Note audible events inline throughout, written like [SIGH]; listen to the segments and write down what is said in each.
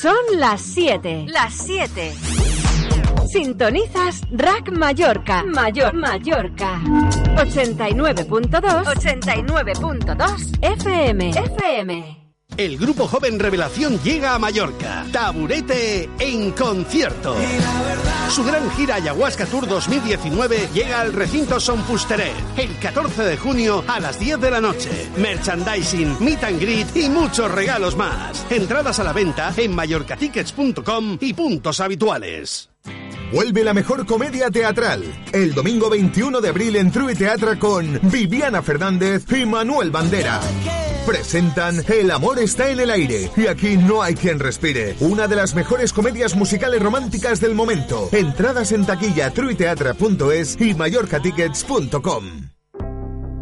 Son las 7. Las 7. Sintonizas Rack Mallorca. Mayor Mallorca. 89.2. 89.2 FM. FM. El grupo joven Revelación llega a Mallorca. Taburete en concierto. Su gran gira Ayahuasca Tour 2019 llega al recinto Son el 14 de junio a las 10 de la noche. Merchandising, meet and greet y muchos regalos más. Entradas a la venta en mallorcatickets.com y puntos habituales. Vuelve la mejor comedia teatral. El domingo 21 de abril en True Teatra con Viviana Fernández y Manuel Bandera. Presentan El amor está en el aire y aquí no hay quien respire. Una de las mejores comedias musicales románticas del momento. Entradas en taquilla truiteatra.es y mallorcatickets.com.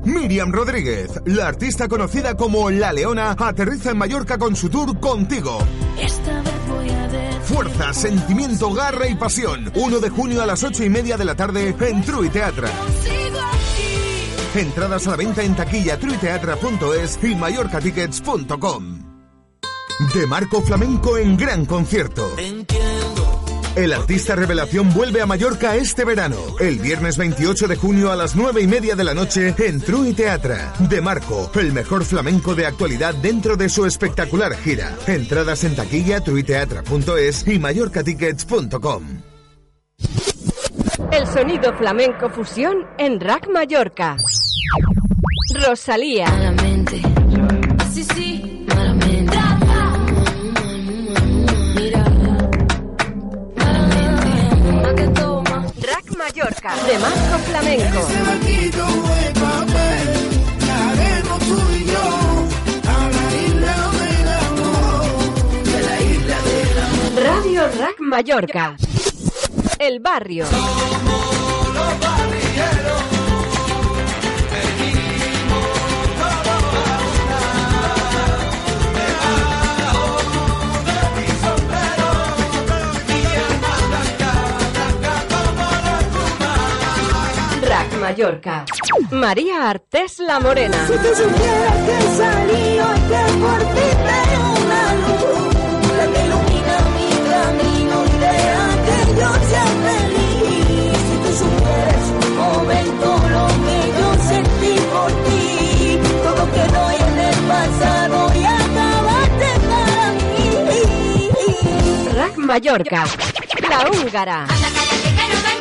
Miriam Rodríguez, la artista conocida como La Leona, aterriza en Mallorca con su tour Contigo. Esta vez voy a. Fuerza, sentimiento, garra y pasión. 1 de junio a las 8 y media de la tarde en True Teatra. Entradas a la venta en taquilla truiteatra.es y mallorcatickets.com. De Marco Flamenco en gran concierto. El artista revelación vuelve a Mallorca este verano. El viernes 28 de junio a las 9 y media de la noche en True Teatra. De Marco, el mejor flamenco de actualidad dentro de su espectacular gira. Entradas en taquilla truiteatra.es y mallorcatickets.com. El sonido flamenco fusión en Rack Mallorca. Rosalía. Malamente. Sí, sí. Malamente. Mira. Malamente. ¿A qué toma? Rack Mallorca. De Marco Flamenco. Radio Rack Mallorca. El barrio. Rack Mallorca. María Artés La Morena. Si tú supieras que salí hoy que por ti momento lo que yo sentí por ti, todo quedó en el pasado y acabaste para mí. Rack Mallorca. La húngara. Anda, cállate, que no me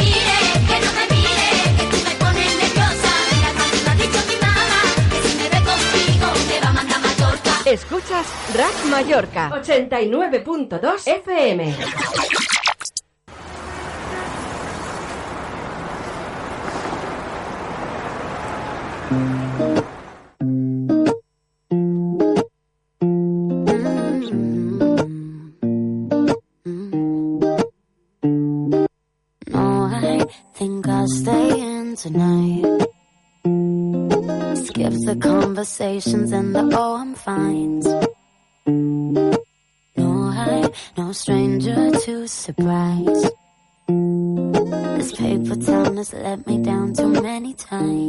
conversations and the oh, I'm fine. No, I'm no stranger to surprise. This paper town has let me down too many times.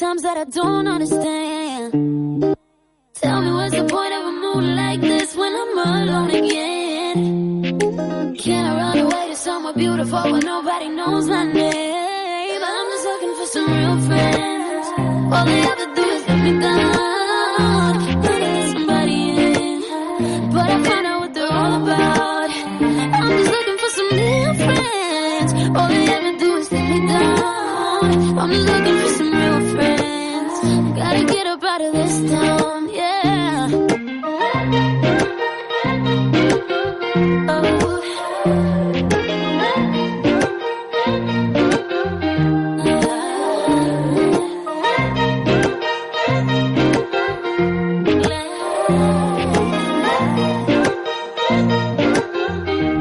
times that I don't understand. Tell me what's the point of a mood like this when I'm alone again? Can I run away to somewhere beautiful where nobody knows my name? I'm just looking for some real friends. All they ever do is let me down. Somebody in, but I find out what they're all about. I'm just looking for some real friends. All they ever do is let me down. I'm just looking for some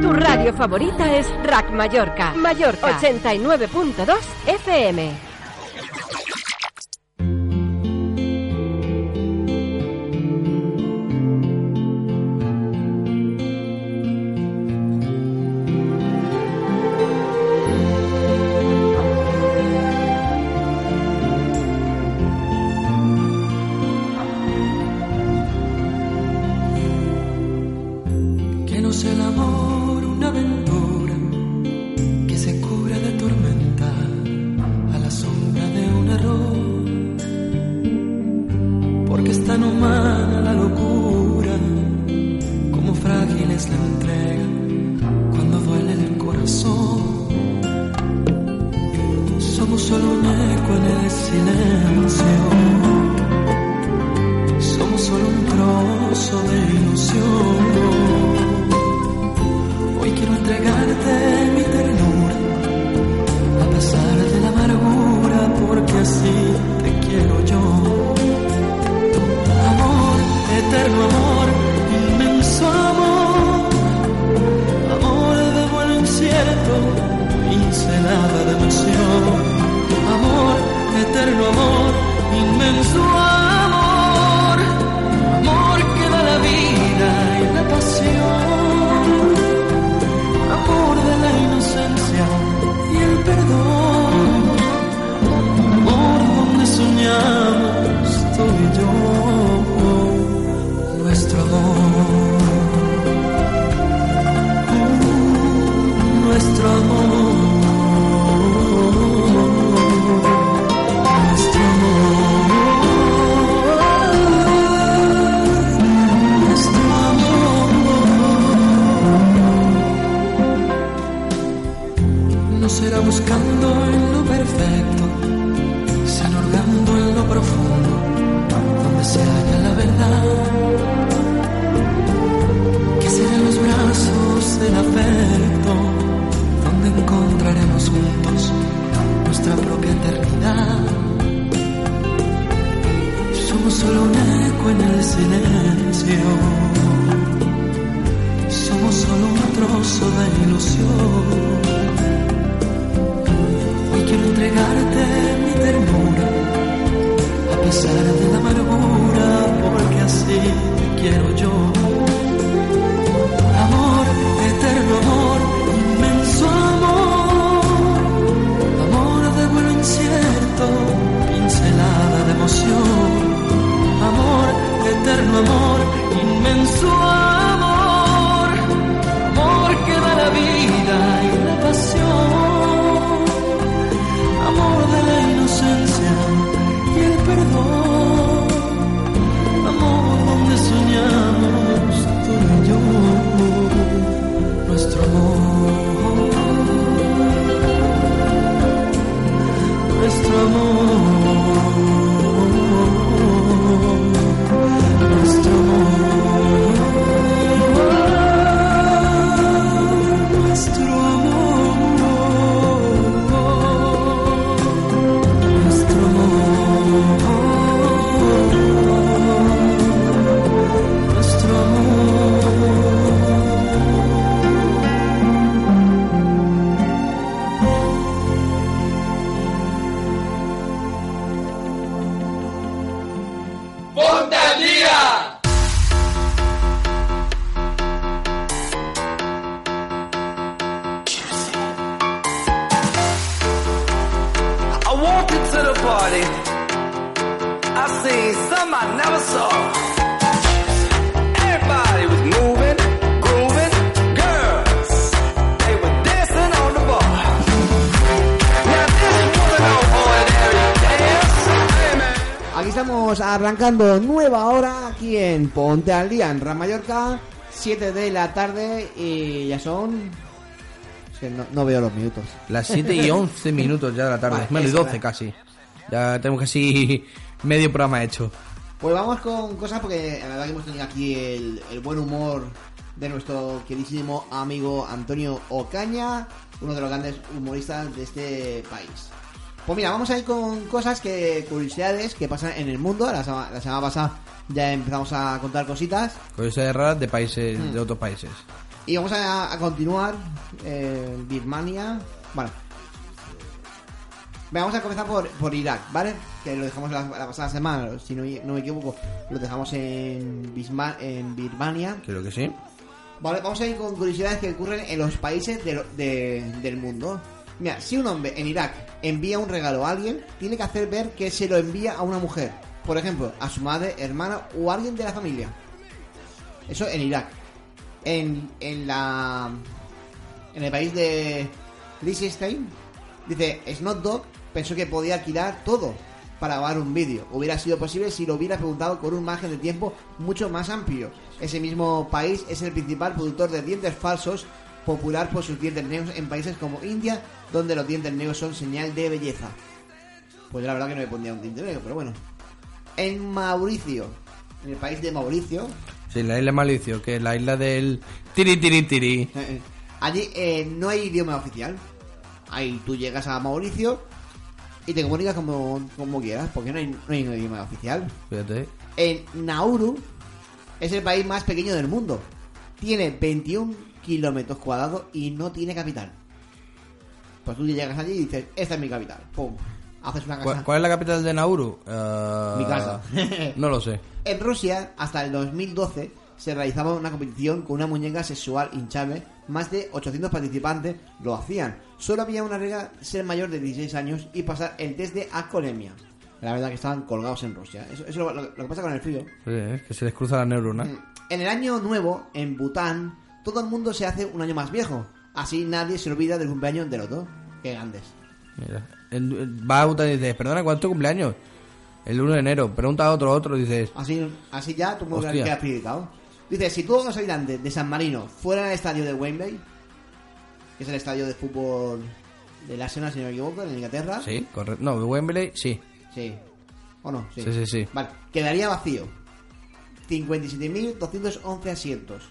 Tu radio favorita es Rack Mallorca, Mallorca. 89.2 FM. solo un eco en el silencio. Al Día en Ram Mallorca, 7 de la tarde y ya son... Es que no, no veo los minutos. Las 7 y 11 minutos ya de la tarde. Vale, Menos y eso, 12 vale. casi. Ya tenemos casi [LAUGHS] medio programa hecho. Pues vamos con cosas porque la verdad que hemos tenido aquí el, el buen humor de nuestro queridísimo amigo Antonio Ocaña, uno de los grandes humoristas de este país. Pues mira, vamos a ir con cosas que, curiosidades que pasan en el mundo. La, sema- la semana pasada ya empezamos a contar cositas Curiosidades raras de países, Hmm. de otros países. y vamos a, a continuar eh, Birmania. Bueno, vamos a comenzar por, por Irak, ¿vale? Que lo dejamos la, la pasada semana, si no, no me equivoco, lo dejamos en, Birmania. Creo que sí. Vale, vamos a ir con curiosidades que ocurren en los países de- del mundo. Mira, si un hombre en Irak envía un regalo a alguien, tiene que hacer ver que se lo envía a una mujer. Por ejemplo, a su madre, hermana o alguien de la familia. Eso en Irak. En, en la. En el país de Liechtenstein, dice Snot Dog pensó que podía alquilar todo para grabar un vídeo. Hubiera sido posible si lo hubiera preguntado con un margen de tiempo mucho más amplio. Ese mismo país es el principal productor de dientes falsos, popular por sus dientes negros en países como India, donde los dientes negros son señal de belleza. Pues la verdad que no me pondría un diente negro, pero bueno. En Mauricio, en el país de Mauricio, Sí, la isla Malicio, que es la isla del tiri tiri tiri. [LAUGHS] Allí eh, no hay idioma oficial. Ahí tú llegas a Mauricio y te comunicas como, como quieras, porque no hay, no hay un idioma oficial. Fíjate. En Nauru es el país más pequeño del mundo. Tiene 21 kilómetros cuadrados y no tiene capital. Pues tú llegas allí y dices, esta es mi capital. Pum. Haces una casa. ¿Cuál, cuál es la capital de Nauru? Eh, Mi casa. no lo sé. En Rusia, hasta el 2012, se realizaba una competición con una muñeca sexual hinchable. Más de 800 participantes lo hacían. Solo había una regla ser mayor de 16 años y pasar el test de alcoholemia. La verdad que estaban colgados en Rusia. Eso, eso es lo, lo que pasa con el frío. Sí, es que se les cruza la neurona. En el año nuevo, en Bután, todo el mundo se hace un año más viejo. Así nadie se olvida del cumpleaños del otro. Qué grandes. Mira. El- el- va a y dices, perdona, ¿cuánto cumpleaños? El 1 de enero. Pregunta a otro, otro, dices, Así, así ya tú me quedas predicado. Dice, si todos los habitantes de San Marino fueran al estadio de Wembley, que es el estadio de fútbol del Arsenal, si no me equivoco, en Inglaterra. sí, correcto. No, Wembley, sí. Sí. ¿O no? Sí, sí, sí. Vale, quedaría vacío. 57.211 asientos.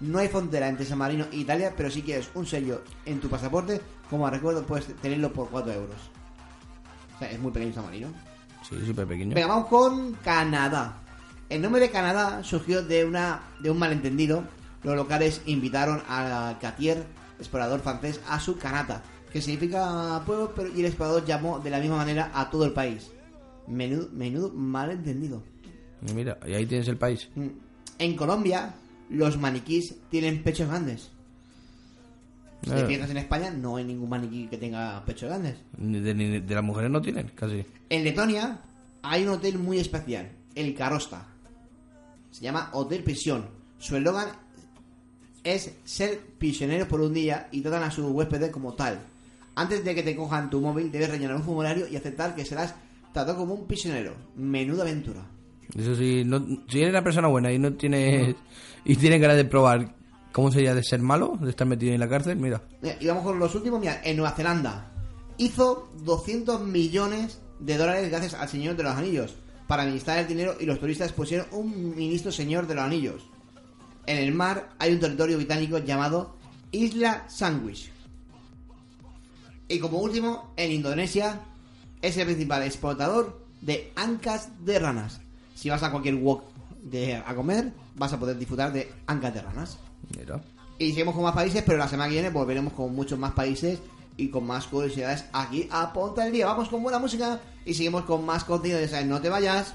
No hay frontera entre San Marino e Italia, pero si quieres un sello en tu pasaporte, como recuerdo, puedes tenerlo por 4 euros. O sea, es muy pequeño San Marino. Sí, súper pequeño. Venga, vamos con Canadá. El nombre de Canadá surgió de una de un malentendido. Los locales invitaron a Cartier, explorador francés, a su Canata, que significa pueblo, pero y el explorador llamó de la misma manera a todo el país. Menudo, menudo malentendido. Y mira, y ahí tienes el país. Mm. En Colombia, los maniquís tienen pechos grandes. Si te Eh. fijas en España, no hay ningún maniquí que tenga pechos grandes. Ni de, ni de las mujeres no tienen, casi. En Letonia hay un hotel muy especial, el Carosta. Se llama Hotel Prisión. Su eslogan es ser prisionero por un día y tratan a sus huéspedes como tal. Antes de que te cojan tu móvil, debes rellenar un formulario y aceptar que serás tratado como un prisionero. Menuda aventura. Eso sí, no, si eres una persona buena y no tienes y tienes ganas de probar cómo sería de ser malo, de estar metido en la cárcel, mira. Mira, Y vamos con los últimos. Mira, en Nueva Zelanda hizo 200 millones de dólares gracias al Señor de los Anillos para administrar el dinero y los turistas pusieron un ministro Señor de los Anillos. En el mar hay un territorio británico llamado Isla Sandwich. Y como último, en Indonesia es el principal exportador de ancas de ranas. Si vas a cualquier wok de, a comer, vas a poder disfrutar de ancas de ranas. Mira. Y seguimos con más países, pero la semana que viene volveremos con muchos más países y con más curiosidades aquí a Ponta del Día. Vamos con buena música y seguimos con más contenido. Ya sabes, no te vayas.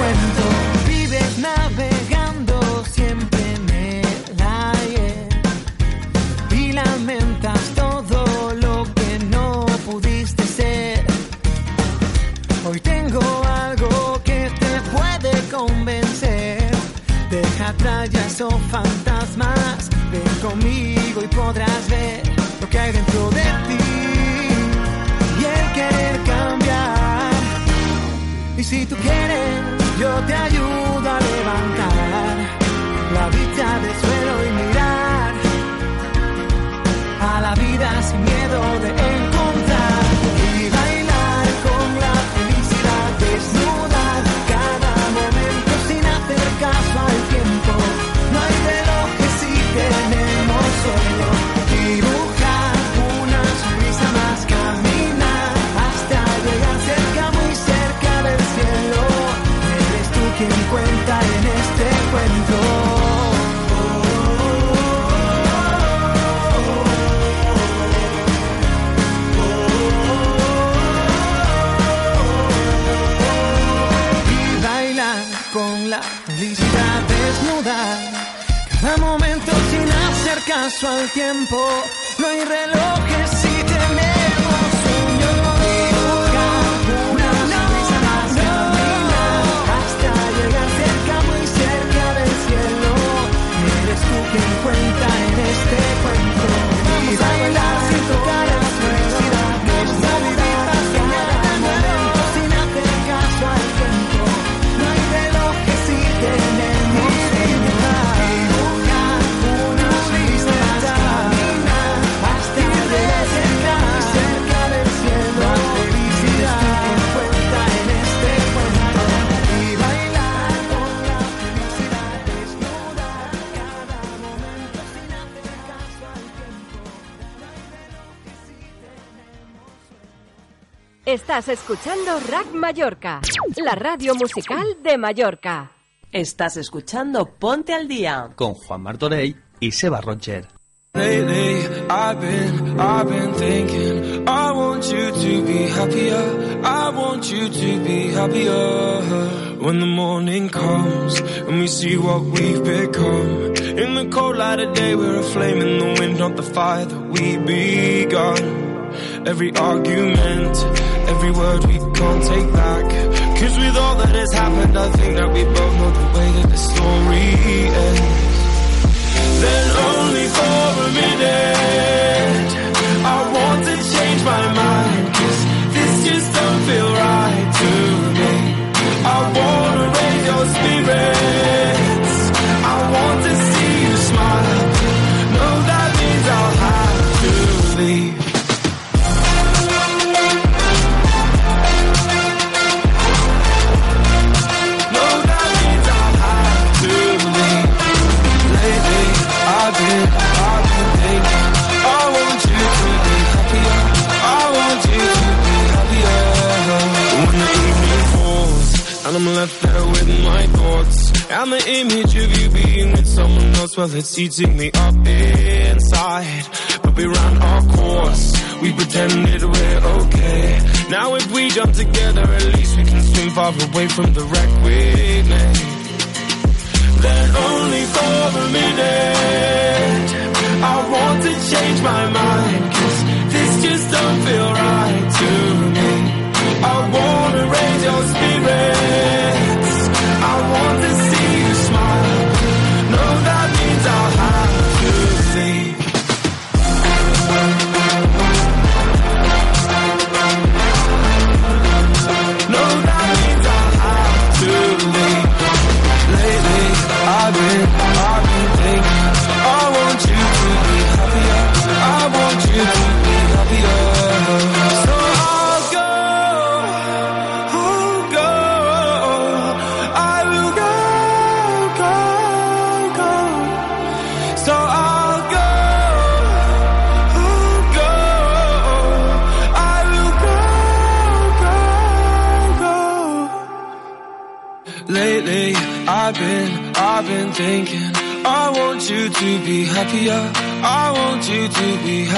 when Estás escuchando Rack Mallorca, la radio musical de Mallorca. Estás escuchando Ponte al Día con Juan Martorey y Seba Roger. Lately, I've been, I've been thinking, I want you to be happier, I want you to be happier. When the morning comes, and we see what we've become, in the cold light of day, we're a flame in the wind, not the fire that we begun. every argument, every word we can't take back. Cause with all that has happened, I think that we both know the way that the story ends. Then only for a minute, I want to change my mind, cause this just don't feel right. left there with my thoughts. And the image of you being with someone else Well, it's eating me up inside. But we ran our course. We pretended we're okay. Now if we jump together At least we can swim far away from the wreck we made.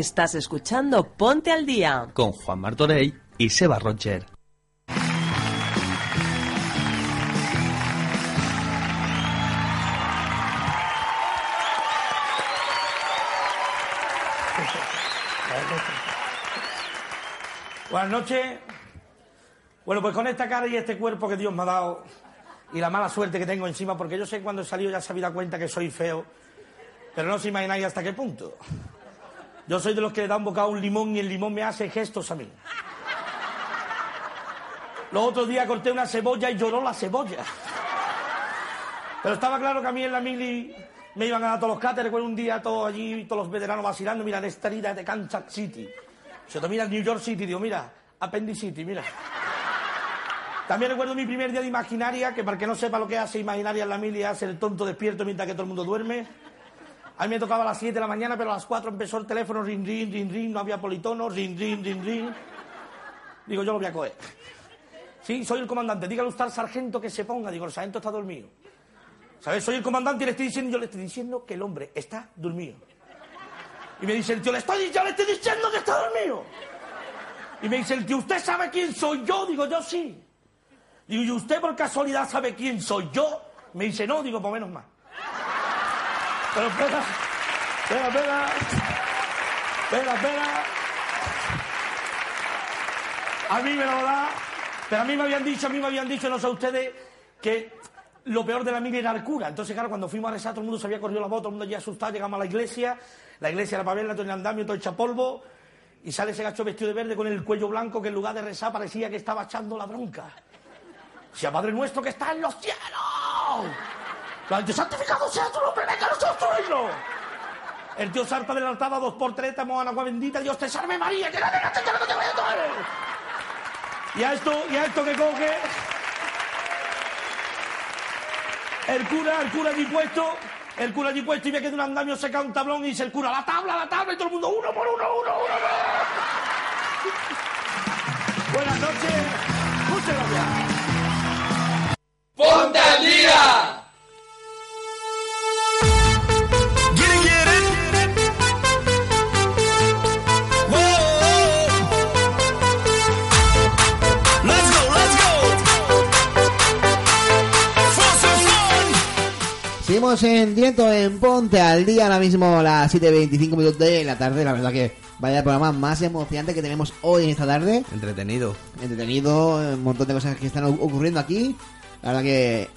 Estás escuchando Ponte al Día. Con Juan Martorell y Seba Roger. Buenas noches. Bueno, pues con esta cara y este cuerpo que Dios me ha dado y la mala suerte que tengo encima, porque yo sé que cuando he salido ya se había dado cuenta que soy feo, pero no os imagináis hasta qué punto. Yo soy de los que le da un bocado un limón y el limón me hace gestos a mí. Los otros días corté una cebolla y lloró la cebolla. Pero estaba claro que a mí en la mili me iban a dar todos los cáteres. Recuerdo un día todos allí, todos los veteranos vacilando. Mira, esta herida de Kansas City. Se te mira New York City, digo, mira, Appendicity, mira. También recuerdo mi primer día de imaginaria, que para que no sepa lo que hace imaginaria en la mili, hace el tonto despierto mientras que todo el mundo duerme. A mí me tocaba a las 7 de la mañana, pero a las 4 empezó el teléfono, ring, ring, ring, ring, no había politono, ring, ring, ring, ring. Digo, yo lo voy a coger. Sí, soy el comandante, dígale usted al sargento que se ponga. Digo, el sargento está dormido. ¿Sabes? Soy el comandante y le estoy diciendo, yo le estoy diciendo que el hombre está dormido. Y me dice el tío, le estoy, yo le estoy diciendo que está dormido. Y me dice el tío, ¿usted sabe quién soy yo? Digo, yo sí. Digo, ¿y usted por casualidad sabe quién soy yo? Me dice, no, digo, pues menos mal. Pero espera, espera, espera. Espera, espera. A mí me lo da. Pero a mí me habían dicho, a mí me habían dicho, no sé ustedes, que lo peor de la mili era el cura. Entonces, claro, cuando fuimos a rezar, todo el mundo se había corrido la voz, todo el mundo ya asustado, llegamos a la iglesia, la iglesia era para verla, todo el andamio, todo hecha polvo, y sale ese gacho vestido de verde con el cuello blanco que en lugar de rezar parecía que estaba echando la bronca. Sea Padre nuestro que está en los cielos. Dios santificado sea tu nombre, venga nosotros reino. El tío salta del altar dos por tres, estamos en agua bendita, Dios te salve María, la de te te voy a. Y a esto, y a esto que coge. El cura, el cura allí puesto, el cura allí puesto y ve que de un andamio saca un tablón y dice el cura, la tabla, la tabla, y todo el mundo, uno por uno, uno, uno, uno. Buenas noches, muchas gracias. ¡Ponte al día! Seguimos en directo en Ponte al Día, ahora mismo las 7.25 minutos de la tarde. La verdad que vaya programa más emocionante que tenemos hoy en esta tarde. Entretenido. Entretenido, un montón de cosas que están ocurriendo aquí. La verdad que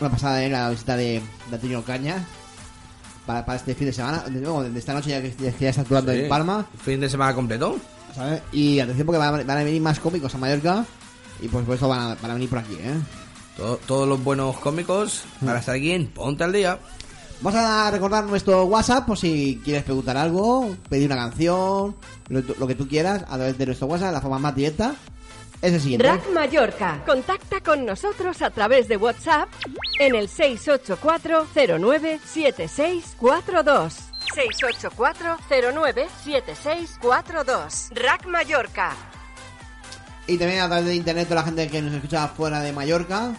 una pasada en la visita de, de Antonio Caña para, para este fin de semana. De, esta noche ya que, ya está actuando Sí. en Palma. Fin de semana completo. ¿sabes? Y atención porque van a, van a venir más cómicos a Mallorca. Y por supuesto van a, van a venir por aquí, ¿eh? Todo- todos los buenos cómicos para estar aquí en Ponte al Día. Vamos a recordar nuestro WhatsApp por si quieres preguntar algo, pedir una canción, lo, lo que tú quieras a través de nuestro WhatsApp, la forma más directa. Es el siguiente. Rack Mallorca. Contacta con nosotros a través de WhatsApp en el 684-097642. 684-097642. Rack Mallorca. Y también a través de internet toda la gente que nos escucha fuera de Mallorca.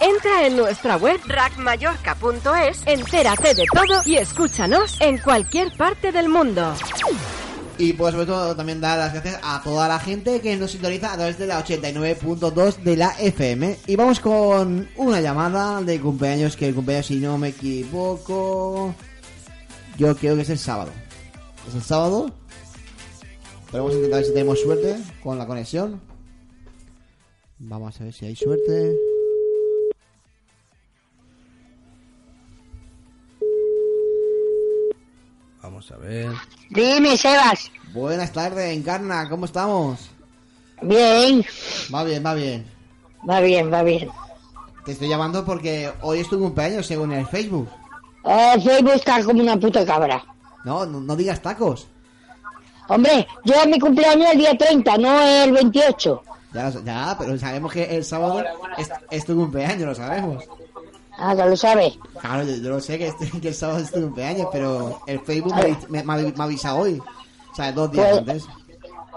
Entra en nuestra web rackmallorca.es, entérate de todo y escúchanos en cualquier parte del mundo. Y pues sobre todo también dar las gracias a toda la gente que nos sintoniza a través de la 89.2 de la FM. Y vamos con una llamada de cumpleaños, que el cumpleaños si no me equivoco, yo creo que es el sábado. ¿Es el sábado? Pero vamos a intentar ver si tenemos suerte con la conexión. Vamos a ver si hay suerte. Vamos a ver. Dime, Sebas. Buenas tardes, Encarna, ¿cómo estamos? Bien. Va bien, va bien. Va bien, va bien. Te estoy llamando porque hoy es tu cumpleaños según el Facebook. Eh, Facebook está como una puta cabra. No, no, no digas tacos. Hombre, yo mi cumpleaños el día 30, no el 28. Ya, lo- ya, pero sabemos que el sábado es, es tu cumpleaños, lo sabemos. Ah, ya lo sabes. Claro, yo, yo lo sé que, este- [LAUGHS] que el sábado es tu cumpleaños, pero el Facebook me, me, me ha- me avisa hoy. O sea, dos días Pues- antes.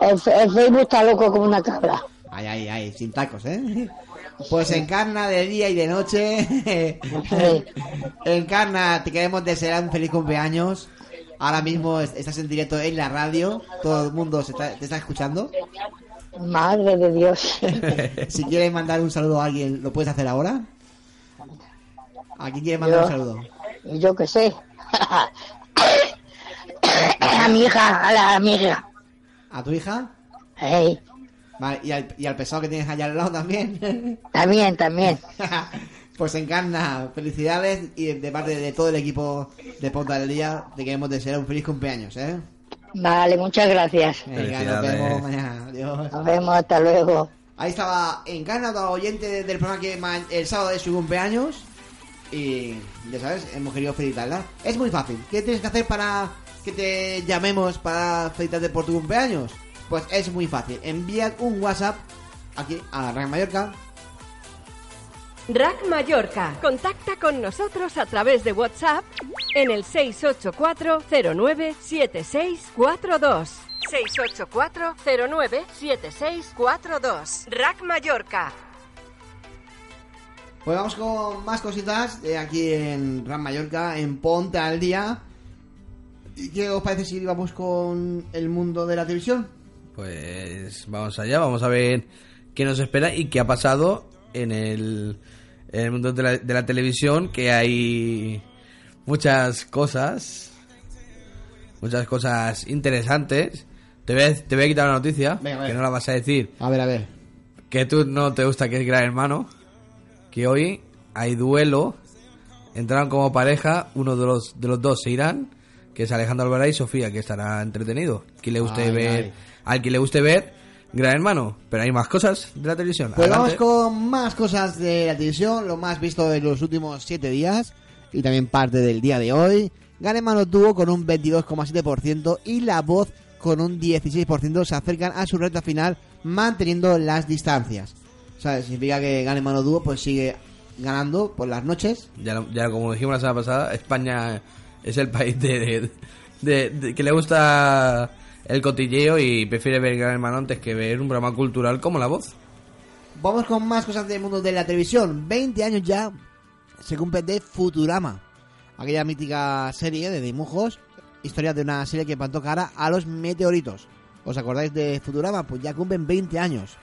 El, Facebook está loco como una cabra. Ay, ay, ay, sin tacos, ¿eh? [LAUGHS] Pues encarna de día y de noche. [LAUGHS] encarna, te queremos desear un feliz cumpleaños. Ahora mismo es- estás en directo en la radio. Todo el mundo se está- te está escuchando. Madre de Dios. Si quieres mandar un saludo a alguien, ¿lo puedes hacer ahora? ¿A quién quieres mandar Yo- un saludo? Yo qué sé. a mi hija, a la amiga. ¿A tu hija? Ey, Vale, y al, y al pesado que tienes allá al lado también. [LAUGHS] también, también. [LAUGHS] pues encarna, felicidades y de parte de todo el equipo de Ponta del Día te queremos desear un feliz cumpleaños, ¿eh? Vale, muchas gracias. Venga, nos vemos mañana. Adiós. Nos vemos, hasta luego. Ahí estaba Encarna, oyente de- del programa que el sábado es su cumpleaños. Y ya sabes, hemos querido felicitarla. Es muy fácil. ¿Qué tienes que hacer para que te llamemos para felicitarte por tu cumpleaños? Pues es muy fácil. Envía un WhatsApp aquí a Rack Mallorca Rack Mallorca. Contacta con nosotros a través de WhatsApp en el 684-097642. 684-097642. Rack Mallorca. Pues vamos con más cositas de aquí en Ram Mallorca, en Ponte al Día. ¿Y qué os parece si vamos con el mundo de la televisión? Pues vamos allá, vamos a ver qué nos espera y qué ha pasado en el, en el mundo de la, de la televisión, que hay muchas cosas, muchas cosas interesantes. Te voy a, te voy a quitar una noticia, Venga, a ver. que no la vas a decir, A ver, a ver. que tú no te gusta que es Gran Hermano, que hoy hay duelo, entraron como pareja, uno de los, de los dos se irán, que es Alejandro Alvará y Sofía, que estará entretenido. Quien le guste Ay, ver, ay. al que le guste ver, Gran Hermano, pero hay más cosas de la televisión. Pues vamos Adelante. con más cosas de la televisión, lo más visto en los últimos 7 días y también parte del día de hoy. Gane Mano Tuvo con un 22,7% y La Voz con un 16% se acercan a su recta final manteniendo las distancias. O sea, significa que Gane Mano Dúo pues sigue ganando por las noches. Ya, ya como dijimos la semana pasada, España es el país de, de- de- que le gusta el cotilleo y prefiere ver Gran Hermano antes que ver un programa cultural como La Voz. Vamos con más cosas del mundo de la televisión. 20 años ya se cumple de Futurama. Aquella mítica serie de dibujos. Historia de una serie que plantó cara a los meteoritos. ¿Os acordáis de Futurama? Pues ya cumplen 20 años.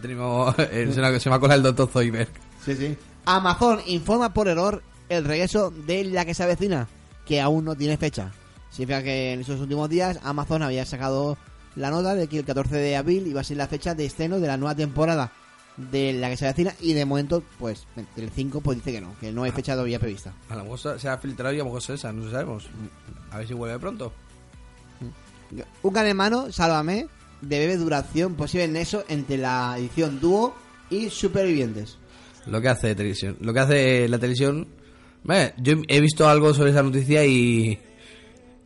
Tenido- eh, se, me- se me ha colado el doctor Zoidberg. Sí, sí. Amazon informa por error el regreso de la que se avecina, que aún no tiene fecha. Significa que en esos últimos días Amazon había sacado la nota de que el 14 de abril iba a ser la fecha de estreno de la nueva temporada de la que se avecina y de momento, pues, el 5 pues dice que no, que no hay fecha todavía prevista. A lo mejor se ha filtrado y a lo mejor es esa, no sabemos. A ver si vuelve pronto. Un gran hermano, Sálvame, de breve duración posible nexo entre la edición dúo y supervivientes. Lo que hace televisión. Lo que hace la televisión. Vale, yo he visto algo sobre esa noticia y.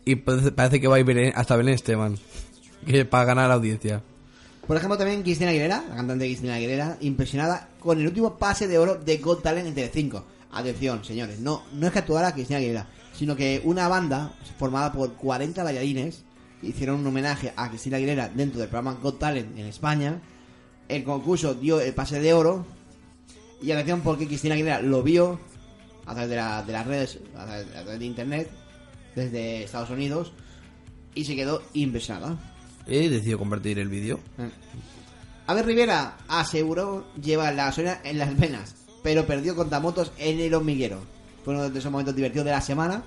Y parece, que va a ir hasta Belén Esteban. Que para ganar la audiencia. Por ejemplo, también Cristina Aguilera, la cantante Cristina Aguilera, impresionada con el último pase de oro de Got Talent entre 5. Atención, señores, no, no es que actuara Cristina Aguilera, sino que una banda formada por 40 bailarines hicieron un homenaje a Cristina Aguilera dentro del programa Got Talent en España. El concurso dio el pase de oro y atención porque Cristina Aguilera lo vio a través de, la- de las redes, a través, a través de internet, desde Estados Unidos. y se quedó impresionado. Y decidió compartir el vídeo. Abel Rivera aseguró llevar la gasolina en las venas, pero perdió contra motos en el hormiguero. Fue uno de esos momentos divertidos de la semana,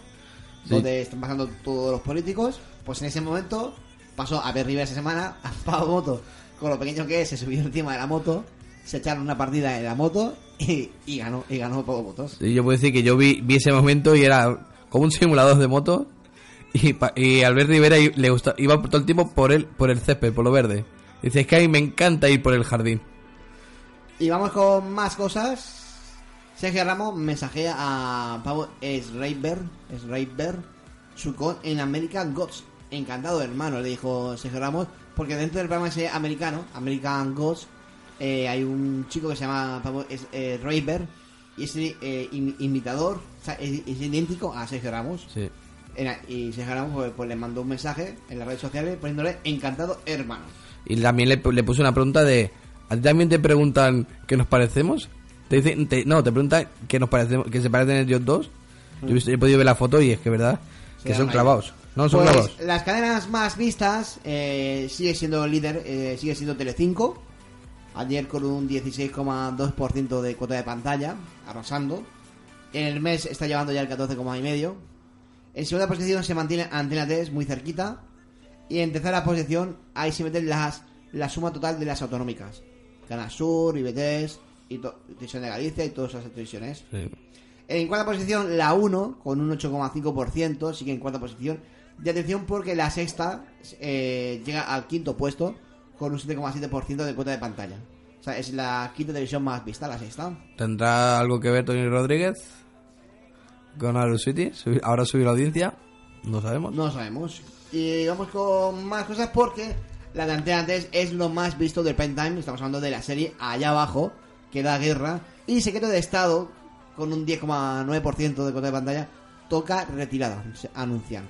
Sí. donde están pasando todos los políticos. Pues en ese momento pasó Abel Rivera esa semana [LAUGHS] a Pablo Moto, con lo pequeño que es, se subió encima de la moto, se echaron una partida en la moto y, y ganó, y ganó Pablo Motos. Y yo puedo decir que yo vi, vi ese momento y era como un simulador de moto. Y, y Albert Rivera le gusta, iba todo el tiempo por el, por el césped, por lo verde. Dice, es que a mí me encanta ir por el jardín. Y vamos con más cosas. Sergio Ramos mensajea a Pablo Schreiber, Schreiber su con en American Gods. Encantado, hermano, le dijo Sergio Ramos, porque dentro del programa ese americano, American Gods, eh, hay un chico que se llama Pablo Schreiber y es eh, im- imitador, o sea, es, es idéntico a Sergio Ramos. Sí. Era- y Sergio Ramos pues, pues, le mandó un mensaje en las redes sociales poniéndole encantado, hermano. Y también le, le puse una pregunta de, ¿a ti también te preguntan que nos parecemos? Te te- no, te preguntan que nos parecemos, que se parecen ellos dos. Yo he, podido ver la foto y es que verdad, que son clavados. No, son Pues, clavados. Las cadenas más vistas eh, sigue siendo líder, eh, sigue siendo Telecinco. Ayer con un 16,2% de cuota de pantalla, arrasando. En el mes está llevando ya el 14,5%. En segunda posición se mantiene Antena 3 muy cerquita. Y en tercera posición ahí se meten las, la suma total de las autonómicas. Canal Sur, IBTS, y Televisión de Galicia y todas esas televisiones. Sí. En cuarta posición, la 1, con un 8,5%, sigue en cuarta posición. De atención porque la sexta eh, llega al quinto puesto con un 7,7% de cuota de pantalla. O sea, es la quinta televisión más vista, la sexta. ¿Tendrá algo que ver Tony Rodríguez con Arrow City? ¿Ahora subir la audiencia? No sabemos. No sabemos. Y vamos con más cosas porque la de Antena 3 es lo más visto del prime time. Estamos hablando de la serie Allá Abajo, que da guerra. Y Secreto de Estado, con un 10,9% de cuota de pantalla, toca retirada, anuncian.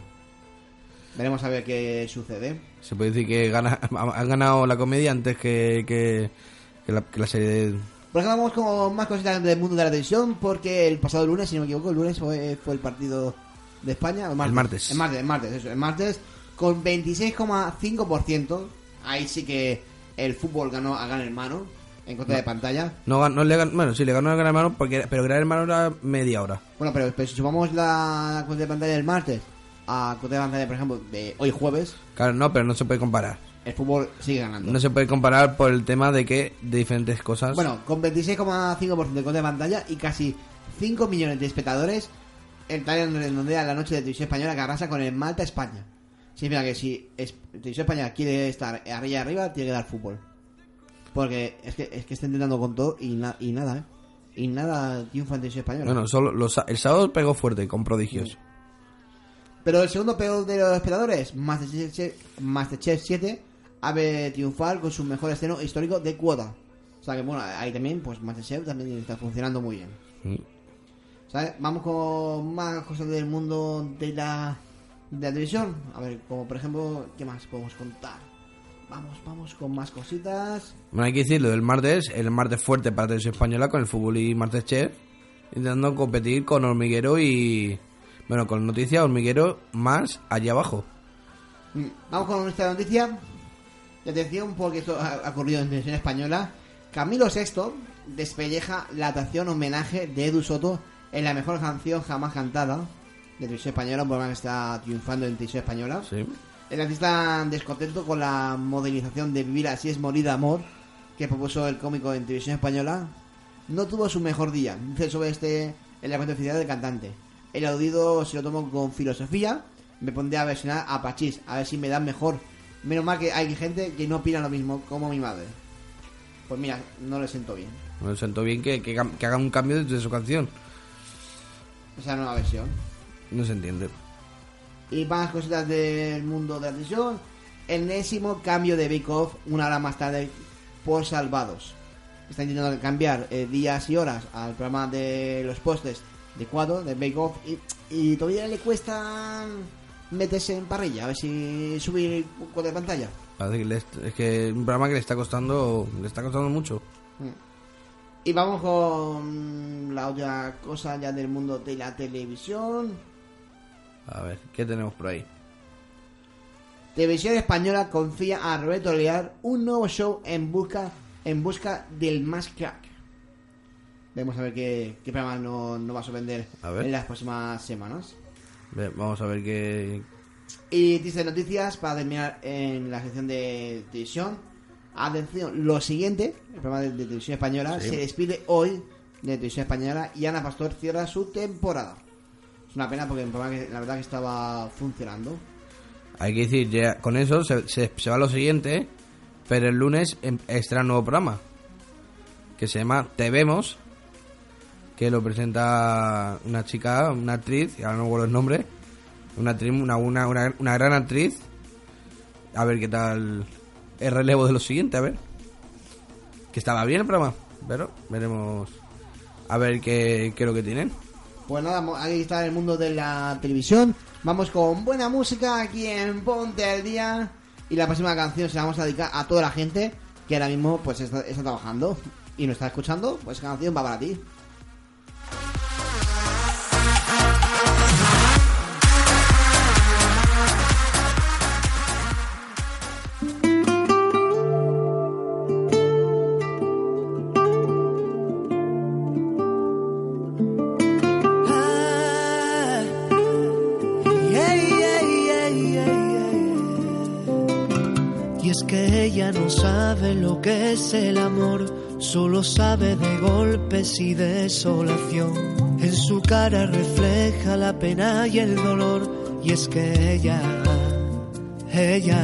Veremos a ver qué sucede. Se puede decir que gana, [LAUGHS] han ganado la comedia antes que, que, que la, que la serie de... Por ejemplo, vamos con más cositas del mundo de la televisión, porque el pasado lunes, si no me equivoco, el lunes fue, fue el partido de España. El martes. El martes, el martes, eso, el martes, con 26,5%. Ahí sí que el fútbol ganó a Gran Hermano, en contra de pantalla. No, no le gan- bueno, sí, le ganó a Gran Hermano, porque, pero Gran Hermano era media hora. Bueno, pero, pero si sumamos la cuenta de pantalla del martes a cuenta de pantalla, por ejemplo, de hoy jueves, Claro, no, pero no se puede comparar. el fútbol sigue ganando. No se puede comparar por el tema de que de diferentes cosas. Bueno, con 26,5% de cuota de pantalla y casi 5 millones de espectadores, el Talent redondea la noche de televisión española que arrasa con el Malta España. Significa que si es, televisión española quiere estar arriba arriba, tiene que dar fútbol. Porque es que, es que está intentando con todo y, na- y nada, ¿eh? Y nada triunfa en televisión española. Bueno, solo los el sábado pegó fuerte con prodigios. Pero el segundo peor de los espectadores, Masterchef, Masterchef 7, ave triunfar con su mejor estreno histórico de cuota. O sea que bueno, ahí también, pues Masterchef también está funcionando muy bien. Mm. ¿Sabes? Vamos con más cosas del mundo de la, de la televisión. A ver, como por ejemplo, ¿qué más podemos contar? Vamos, vamos con más cositas. Bueno, hay que decirlo del martes, el martes fuerte para televisión española con el fútbol y martes chef, intentando competir con hormiguero y bueno, con noticias hormiguero más allá abajo. Mm, Vamos con nuestra noticia. Y atención, porque esto ha ocurrido en televisión española. Camilo VI despelleja la actuación homenaje de Edu Soto en la mejor canción jamás cantada de televisión española, un programa que está triunfando en televisión española. Sí. El artista descontento con la modelización de Vivir así es morir de amor que propuso el cómico en televisión española no tuvo su mejor día. Dice sobre este el lamento oficial del cantante. El audido se lo tomo con filosofía. Me pondré a versionar a Pachís, a ver si me dan mejor. Menos mal que hay gente que no opina lo mismo, como mi madre. Pues mira, no le siento bien. Me siento bien que, que, que haga un cambio de su canción. Esa nueva versión. No se entiende. Y más cositas del mundo de la televisión. Enésimo cambio de Bake Off una hora más tarde por Salvados. Está intentando cambiar eh, días y horas al programa de los postes de cuadro, de Bake Off, y, y todavía le cuesta meterse en parrilla, a ver si subir un cuadro de pantalla. Es que es un programa que le está costando le está costando mucho. Y vamos con la otra cosa ya del mundo de la televisión. A ver, ¿qué tenemos por ahí? Televisión Española confía a Roberto Leal un nuevo show en busca, en busca del más crack. Vamos a ver qué, qué programa nos no va a sorprender A ver. en las próximas semanas. Vamos a ver qué... Y dice noticias para terminar en la sección de televisión. Atención, lo siguiente, el programa de, de televisión española Sí. se despide hoy de televisión española y Ana Pastor cierra su temporada. Es una pena porque programa la verdad que estaba funcionando. Hay que decir, ya con eso se, va lo siguiente, pero el lunes em- extra nuevo programa, que se llama Te Vemos, que lo presenta una chica, una actriz, y ahora no recuerdo el nombre, una, actriz, una, una, una, una gran actriz. A ver qué tal el relevo de lo siguiente, a ver. Que estaba bien el programa, pero veremos a ver qué, qué es lo que tienen. Pues nada, ahí está el mundo de la televisión. Vamos con buena música aquí en Ponte al Día. Y la próxima canción se la vamos a dedicar a toda la gente que ahora mismo pues está, está trabajando y nos está escuchando. Pues esa canción va para ti. El amor, solo sabe de golpes y desolación. En su cara refleja la pena y el dolor, y es que ella, ella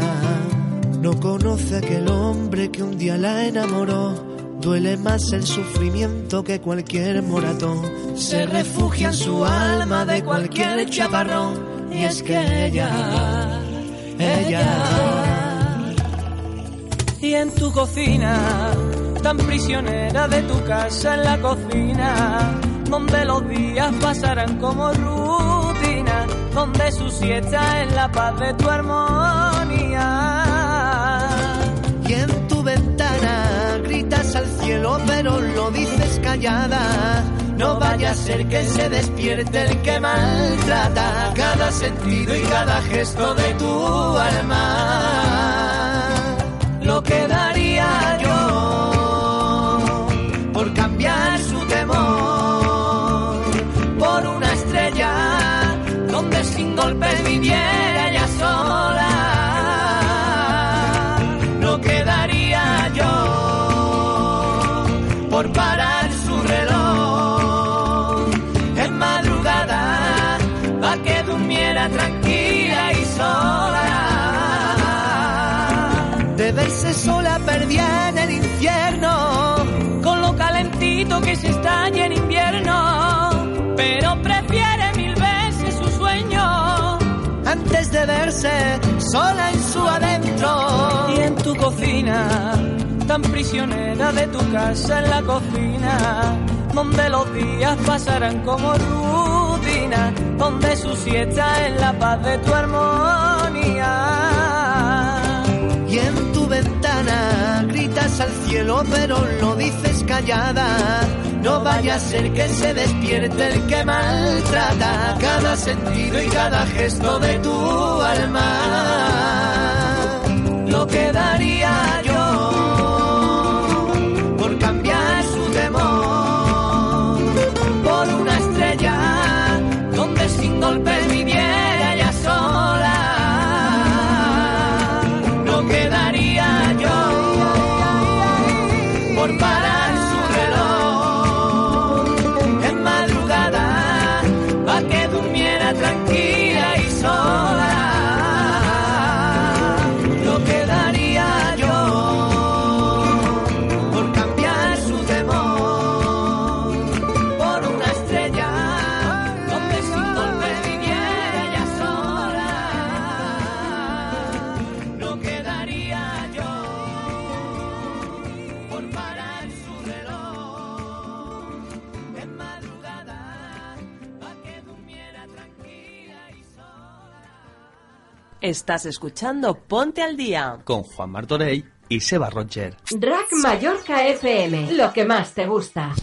no conoce a aquel hombre que un día la enamoró. Duele más el sufrimiento que cualquier moratón. Se refugia en su alma de cualquier chaparrón. Y es que ella, ella. Y en tu cocina, tan prisionera de tu casa en la cocina, donde los días pasarán como rutina, donde su siesta es la paz de tu armonía. Y en tu ventana gritas al cielo, pero lo dices callada. No vaya a ser que se despierte el que maltrata cada sentido y cada gesto de tu alma. Lo que daría yo por cambiar su temor por una estrella donde sin golpes viviera ella sola. no quedaría yo por calentito que se estalla en invierno, pero prefiere mil veces su sueño. antes de verse sola en su adentro Y en tu cocina, tan prisionera de tu casa en la cocina, donde los días pasarán como rutina, donde su siesta es la paz de tu armonía. y en tu ventana gritas al cielo pero lo dices callada. No vaya a ser que se despierte el que maltrata cada sentido y cada gesto de tu alma. Lo que Estás escuchando Ponte al Día. Con Juan Martorey y Seba Roger. Rack Mallorca FM, lo que más te gusta.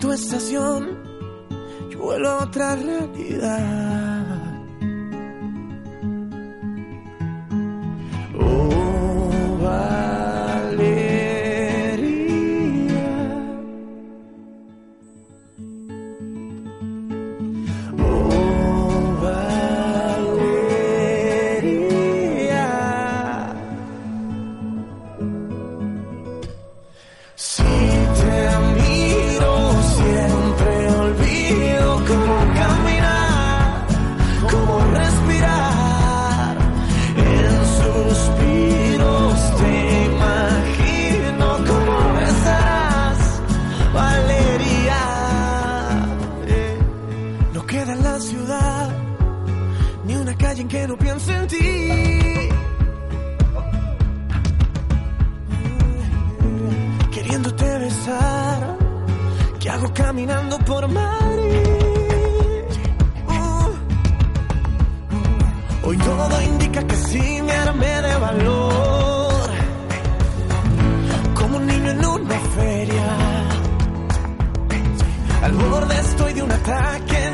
Tu estación, yo vuelo otra realidad. Que sí me armé de valor. Como un niño en una feria. Al borde estoy de un ataque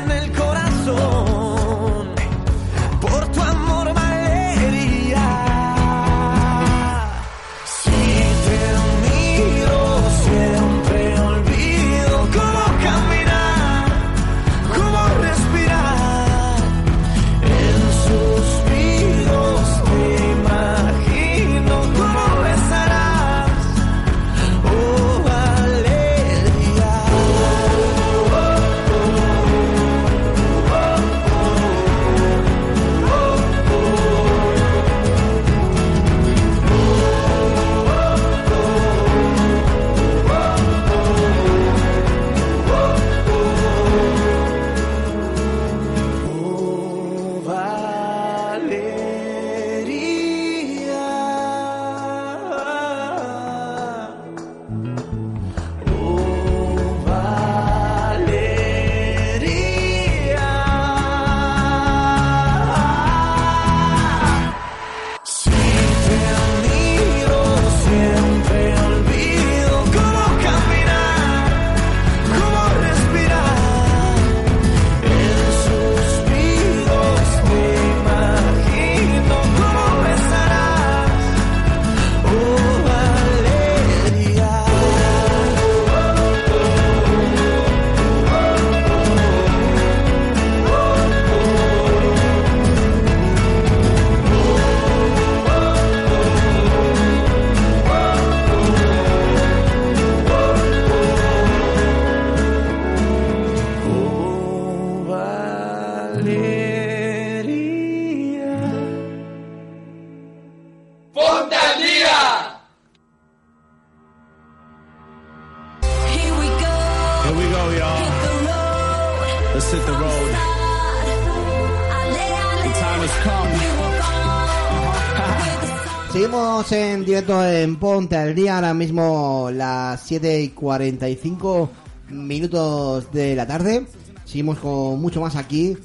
directo en Ponte al Día, ahora mismo las 7 y 45 minutos de la tarde. Seguimos con mucho más aquí.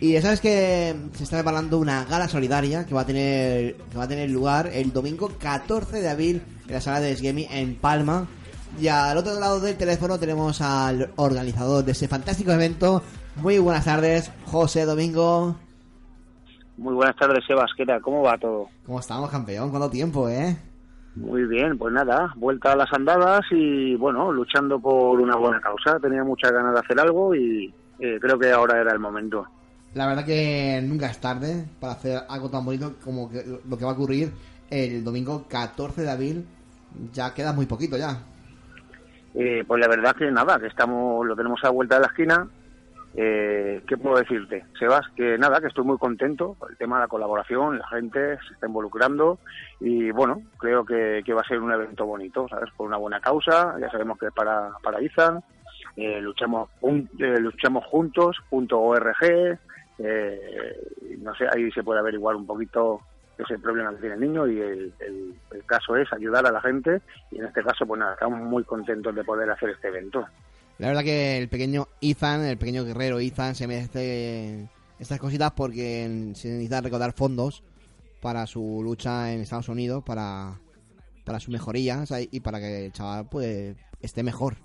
Y ya sabes que se está preparando una gala solidaria que va a tener que va a tener lugar el domingo 14 de abril en la sala de Sgemi en Palma. Y al otro lado del teléfono tenemos al organizador de ese fantástico evento. Muy buenas tardes, José Domingo. Muy buenas tardes, Sebas. ¿Qué tal? ¿Cómo va todo? ¿Cómo estamos, campeón? ¿Cuánto tiempo, eh? Muy bien, pues nada, vuelta a las andadas y bueno, luchando por una buena causa. Tenía muchas ganas de hacer algo y eh, creo que ahora era el momento. La verdad que nunca es tarde para hacer algo tan bonito como que lo que va a ocurrir el domingo 14 de abril. Ya queda muy poquito ya. Eh, pues la verdad que nada, que estamos, lo tenemos a la vuelta de la esquina. Eh, ¿Qué puedo decirte, Sebas? Que nada, que estoy muy contento por el tema de la colaboración, la gente se está involucrando y bueno, creo que, que va a ser un evento bonito, ¿sabes? Por una buena causa, ya sabemos que es para, para Izan, eh, luchamos, jun- eh, luchamos juntos, punto .org, eh, no sé, ahí se puede averiguar un poquito qué es el problema que tiene el niño y el, el- el caso es ayudar a la gente y en este caso pues nada, estamos muy contentos de poder hacer este evento. La verdad que el pequeño Ethan, el pequeño guerrero Ethan, se merece estas cositas porque se necesita recaudar fondos para su lucha en Estados Unidos, para, para su mejoría y para que el chaval pues esté mejor.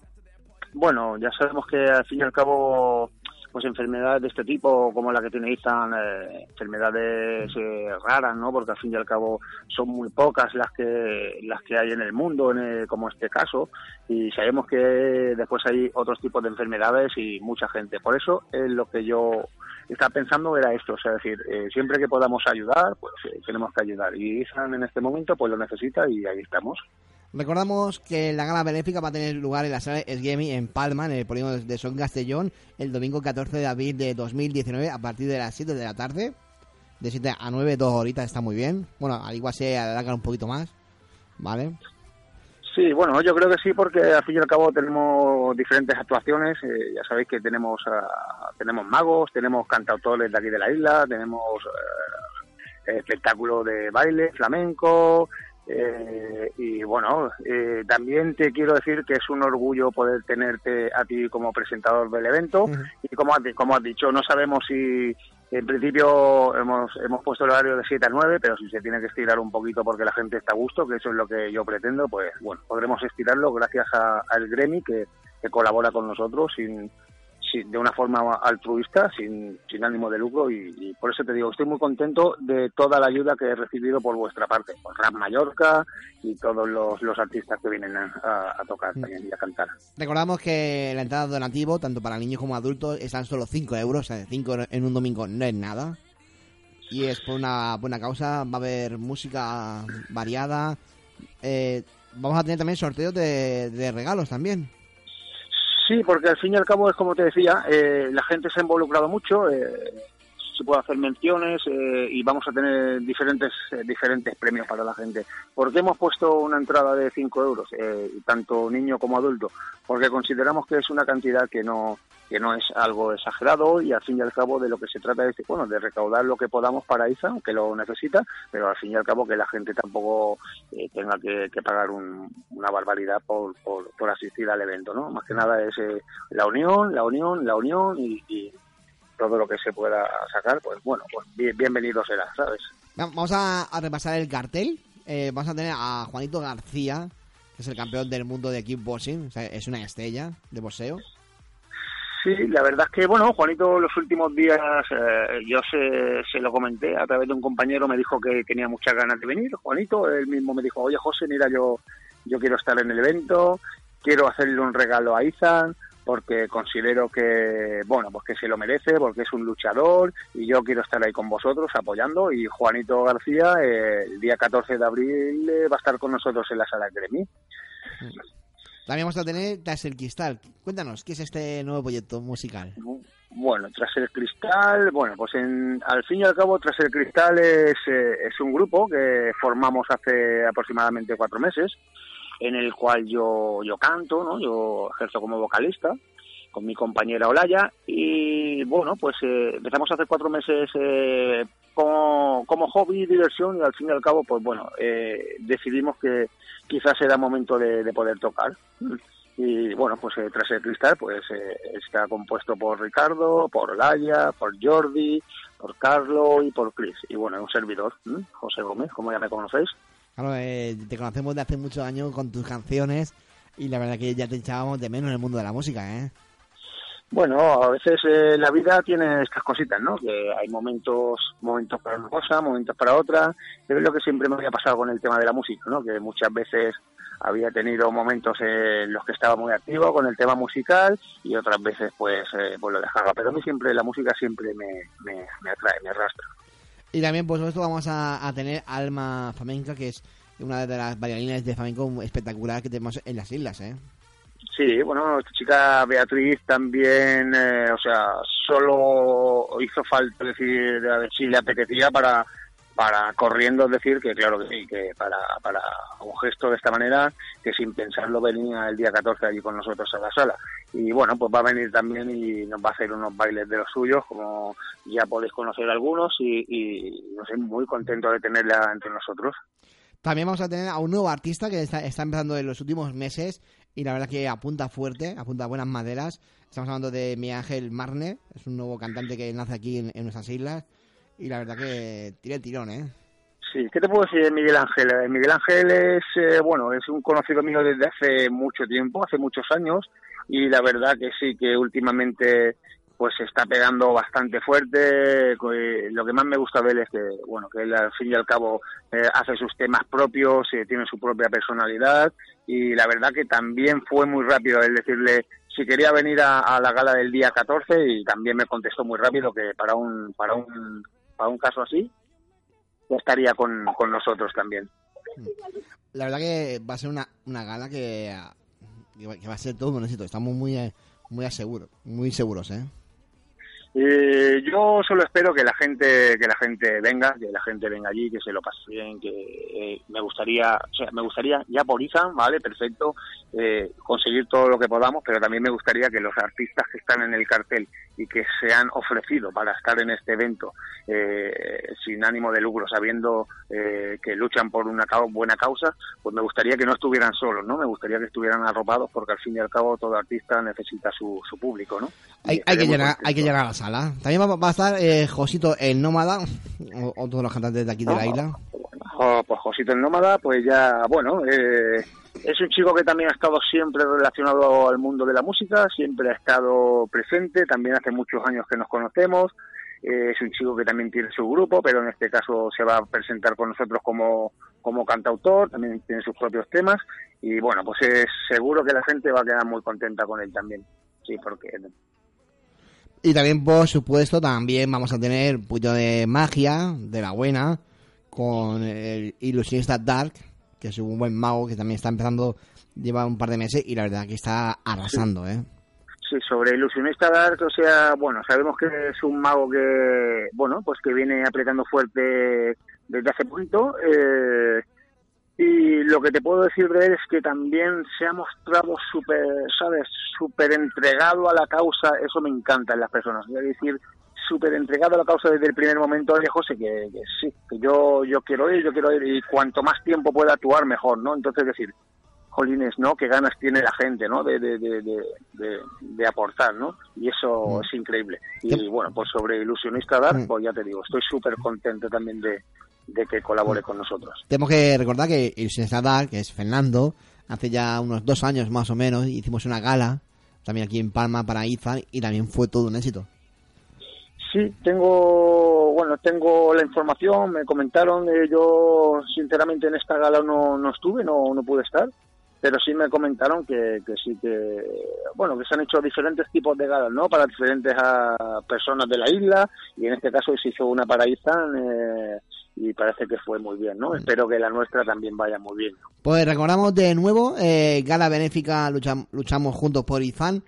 Bueno, ya sabemos que al fin y al cabo, pues enfermedades de este tipo, como la que tiene Ethan, eh, enfermedades eh, raras, ¿no? Porque al fin y al cabo son muy pocas las que las que hay en el mundo, en el- como este caso, y sabemos que después hay otros tipos de enfermedades y mucha gente. Por eso es lo que yo estaba pensando era esto, o sea, es decir, eh, siempre que podamos ayudar, pues eh, tenemos que ayudar. Y Ethan en este momento pues lo necesita y ahí estamos. Recordamos que la gala benéfica va a tener lugar en la sala Esguemi en Palma, en el polígono de Son Castellón, el domingo 14 de abril de 2019 a partir de las 7 de la tarde. De 7 a 9, dos horitas está muy bien. Bueno, al igual se alargan un poquito más, ¿vale? Sí, bueno, yo creo que sí, porque al fin y al cabo tenemos diferentes actuaciones. eh, ya sabéis que tenemos ah, tenemos magos, tenemos cantautores de aquí de la isla, tenemos eh, espectáculo de baile, flamenco. Eh, y bueno, eh, también te quiero decir que es un orgullo poder tenerte a ti como presentador del evento. Y como has, como has dicho, no sabemos si en principio hemos, hemos puesto el horario de 7 a 9, pero si se tiene que estirar un poquito porque la gente está a gusto, que eso es lo que yo pretendo, pues bueno, podremos estirarlo gracias a- al Gremi que, que colabora con nosotros sin- de una forma altruista, sin, sin ánimo de lucro y, y por eso te digo, estoy muy contento de toda la ayuda que he recibido por vuestra parte, por Rap Mallorca y todos los, los artistas que vienen a, a- a tocar también y a cantar. Recordamos que la entrada donativo, tanto para niños como adultos, están solo 5 euros. O sea, 5 en un domingo no es nada. Y es por una buena causa. Va a haber música variada. Eh, vamos a tener también sorteos de, de regalos también. Sí, porque al fin y al cabo es como te decía, eh, la gente se ha involucrado mucho, eh, se puede hacer menciones eh, y vamos a tener diferentes eh, diferentes premios para la gente. ¿Por qué hemos puesto una entrada de 5 euros, eh, tanto niño como adulto? Porque consideramos que es una cantidad que no que no es algo exagerado y al fin y al cabo de lo que se trata es bueno de recaudar lo que podamos para ISA, que lo necesita, pero al fin y al cabo que la gente tampoco eh, tenga que, que pagar un- una barbaridad por, por, asistir al evento, ¿no? Más que nada es eh, la unión, la unión, la unión y, y todo lo que se pueda sacar, pues bueno, pues bien- bienvenido será, ¿sabes? Va- Vamos a, a repasar el cartel. Eh, vamos a tener a Juanito García, que es el campeón del mundo de kickboxing. O sea, es una estrella de boxeo. Sí, la verdad es que, bueno, Juanito los últimos días eh, yo se, se lo comenté a través de un compañero, me dijo que tenía muchas ganas de venir. Juanito, él mismo me dijo, oye José, mira, yo, yo quiero estar en el evento, quiero hacerle un regalo a Izan porque considero que, bueno, pues que se lo merece, porque es un luchador y yo quiero estar ahí con vosotros apoyando. Y Juanito García, eh, el día 14 de abril, eh, va a estar con nosotros en la sala Gremi. También vamos a tener Tras el Cristal. Cuéntanos, ¿qué es este nuevo proyecto musical? Bueno, Tras el Cristal, bueno, pues en, al fin y al cabo Tras el Cristal es, eh, es un grupo que formamos hace aproximadamente cuatro meses, en el cual yo, yo canto, ¿no? Yo ejerzo como vocalista con mi compañera Olaya y bueno, pues eh, empezamos hace cuatro meses eh, como, como hobby diversión y al fin y al cabo, pues bueno, eh, decidimos que quizás era momento de, de poder tocar. Y bueno, pues eh, tras el cristal, pues eh, está compuesto por Ricardo, por Olaya, por Jordi, por Carlo y por Chris. Y bueno, un servidor. José Gómez, como ya me conocéis. Claro, eh, te conocemos de hace muchos años con tus canciones y la verdad que ya te echábamos de menos en el mundo de la música, ¿eh? Bueno, a veces eh, la vida tiene estas cositas, ¿no? Que hay momentos, momentos para una cosa, momentos para otra. Es lo que siempre me había pasado con el tema de la música, ¿no? Que muchas veces había tenido momentos en los que estaba muy activo con el tema musical y otras veces pues, eh, pues lo dejaba. Pero a mí siempre la música siempre me, me, me atrae, me arrastra. Y también, por supuesto, vamos a, a tener Alma Flamenca, que es una de las bailarinas de flamenco espectacular que tenemos en las islas, ¿eh? Sí, bueno, esta chica Beatriz también, eh, o sea, solo hizo falta decir a ver si le apetecía para, para corriendo decir que claro que sí, que para, para un gesto de esta manera, que sin pensarlo venía el día 14 allí con nosotros a la sala. Y bueno, pues va a venir también y nos va a hacer unos bailes de los suyos, como ya podéis conocer algunos, y, y no muy contento de tenerla entre nosotros. También vamos a tener a un nuevo artista que está, empezando en los últimos meses y la verdad que apunta fuerte, apunta a buenas maderas. Estamos hablando de Mi Ángel Marne, es un nuevo cantante que nace aquí en nuestras islas y la verdad que tira el tirón, ¿eh? Sí, ¿qué te puedo decir de Miguel Ángel? Eh, Miguel Ángel es, eh, bueno, es un conocido mío desde hace mucho tiempo, hace muchos años, y la verdad que sí, que últimamente pues está pegando bastante fuerte. Eh, Lo que más me gusta de él es que, bueno, que él al fin y al cabo eh, hace sus temas propios, eh, tiene su propia personalidad, y la verdad que también fue muy rápido el decirle si quería venir a, a la gala del día 14 y también me contestó muy rápido que para un, para un, para un caso así, ya estaría con, con nosotros también. La verdad que va a ser una, una gala que, que va- a ser todo un éxito. Estamos muy, eh, muy aseguros, muy seguros, ¿eh? Eh, yo solo espero que la gente que la gente venga, que la gente venga allí, que se lo pase bien, que eh, me gustaría, o sea, me gustaría ya por Izan, vale, perfecto, eh, conseguir todo lo que podamos, pero también me gustaría que los artistas que están en el cartel y que se han ofrecido para estar en este evento eh, sin ánimo de lucro, sabiendo eh, que luchan por una cau- buena causa, pues me gustaría que no estuvieran solos, ¿no? Me gustaría que estuvieran arropados, porque al fin y al cabo todo artista necesita su, su público, ¿no? Hay, que muy llegar, hay que llegar a la sala. También va, va a estar eh, Josito el Nómada, o, o todos los cantantes de aquí de la isla. Jo, pues Josito el Nómada, pues ya, bueno, eh, es un chico que también ha estado siempre relacionado al mundo de la música, siempre ha estado presente, también hace muchos años que nos conocemos, eh, es un chico que también tiene su grupo, pero en este caso se va a presentar con nosotros como, como cantautor, también tiene sus propios temas, y bueno, pues es seguro que la gente va a quedar muy contenta con él también, sí, porque Y también, por supuesto, también vamos a tener un poquito de magia, de la buena, con el ilusionista Dark, que es un buen mago que también está empezando, lleva un par de meses y la verdad que está arrasando, ¿eh? Sí, sobre Ilusionista Dark, o sea, bueno, sabemos que es un mago que, bueno, pues que viene apretando fuerte desde hace poquito. eh, y lo que te puedo decir de él es que también se ha mostrado súper, ¿sabes?, súper entregado a la causa. Eso me encanta en las personas. Es decir, súper entregado a la causa desde el primer momento. Oye, José, que, que sí, que yo, yo quiero ir, yo quiero ir. Y cuanto más tiempo pueda actuar, mejor, ¿no? Entonces, decir, jolines, ¿no? Qué ganas tiene la gente, ¿no? De, de, de, de, de- de aportar, ¿no? Y eso es increíble. Y bueno, pues sobre Ilusionista Dark, pues ya te digo, estoy súper contento también de, de que colabore con nosotros. Tenemos que recordar que el ilusionista Dark, que es Fernando, hace ya unos dos años más o menos, hicimos una gala, también aquí en Palma para Izan, y también fue todo un éxito. Sí, tengo, bueno, tengo la información, me comentaron, eh, yo sinceramente en esta gala no, no estuve, no, no pude estar, pero sí me comentaron que, que sí que, bueno, que se han hecho diferentes tipos de galas, ¿no? Para diferentes ah, personas de la isla, y en este caso se hizo una para Izan, eh, y parece que fue muy bien, ¿no? Espero que la nuestra también vaya muy bien. Pues recordamos de nuevo, eh, gala benéfica Lucham- Luchamos Juntos por Izan,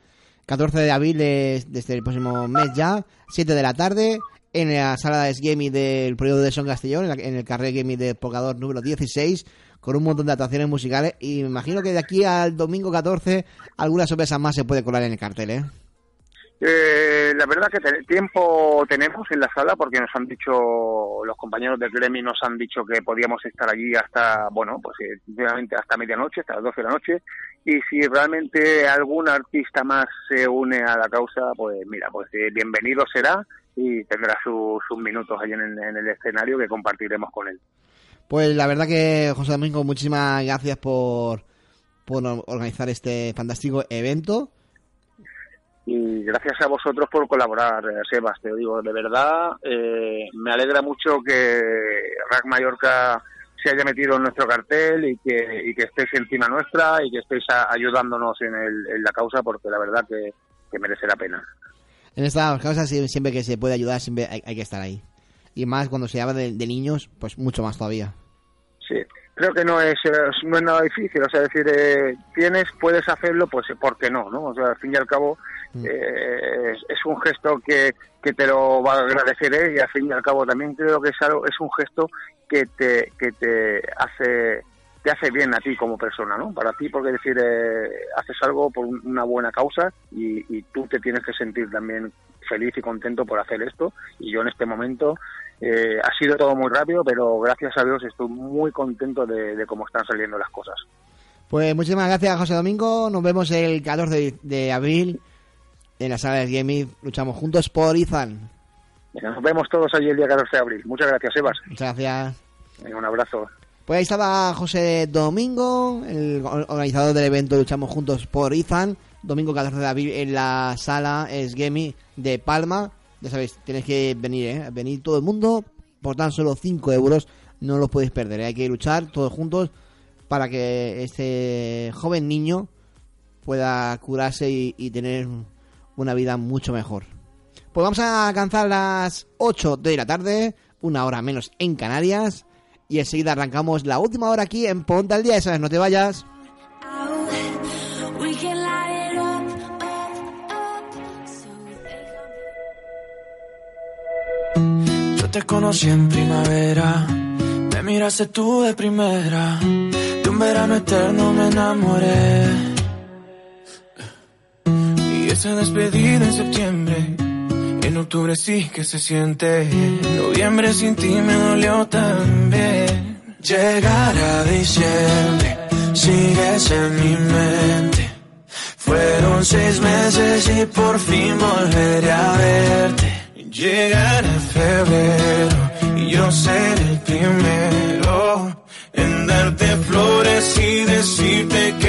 14 de abril es- desde el próximo mes ya, 7 de la tarde, en la sala de Gaming del periodo de Son Castellón, en, la- en el carril Gaming de Pocador número 16, con un montón de actuaciones musicales, y me imagino que de aquí al domingo 14 alguna sorpresa más se puede colar en el cartel, ¿eh? Eh, la verdad que tiempo tenemos en la sala porque nos han dicho, los compañeros del gremio nos han dicho que podíamos estar allí hasta, bueno, pues eh, sinceramente hasta medianoche, hasta las 12 de la noche. Y si realmente algún artista más se une a la causa, pues mira, pues eh, bienvenido será y tendrá su- sus minutos ahí en, en el escenario que compartiremos con él. Pues la verdad que, José Domingo, muchísimas gracias por, por organizar este fantástico evento. Y gracias a vosotros por colaborar, eh, Sebas, te digo, de verdad, eh, me alegra mucho que Rack Mallorca se haya metido en nuestro cartel y que, y que estéis encima nuestra y que estéis a- ayudándonos en, el- en la causa porque la verdad que, que merece la pena. En estas causas sie- siempre que se puede ayudar, siempre hay, hay que estar ahí. Y más cuando se habla de, de niños, pues mucho más todavía. Sí, creo que no es, eh, no es nada difícil, o sea, decir, eh, tienes, puedes hacerlo, pues ¿por qué no? ¿no? O sea, al fin y al cabo eh, es, es un gesto que, que te lo va a agradecer él y al fin y al cabo también creo que es, algo, es un gesto que te, que te hace te hace bien a ti como persona, ¿no? Para ti, porque decir, eh, haces algo por un- una buena causa y, y tú te tienes que sentir también feliz y contento por hacer esto. Y yo en este momento eh, ha sido todo muy rápido, pero gracias a Dios estoy muy contento de, de cómo están saliendo las cosas. Pues muchísimas gracias, José Domingo. Nos vemos el 14 de, de abril en la sala de gaming. Luchamos juntos por Izan. Nos vemos todos allí el día 14 de abril. Muchas gracias, Sebas. Muchas gracias. Venga, un abrazo. Pues ahí estaba José Domingo, el or- organizador del evento Luchamos Juntos por Izan. Domingo 14 de abril en la sala Esgemi de Palma. Ya sabéis, tenéis que venir, ¿eh? Venir todo el mundo por tan solo 5 euros. No lo podéis perder. ¿eh? Hay que luchar todos juntos para que este joven niño pueda curarse y, tener una vida mucho mejor. Pues vamos a alcanzar las 8 de la tarde, una hora menos en Canarias. Y enseguida arrancamos la última hora aquí en Ponte al Día. Sabes, no te vayas. Te conocí en primavera, me miraste tú de primera, de un verano eterno me enamoré. Y esa despedida en septiembre, en octubre sí que se siente, en noviembre sin ti me dolió también. Llegar a diciembre, sigues en mi mente. Fueron seis meses y por fin volveré a verte. Llegará febrero seré el primero en darte flores y decirte que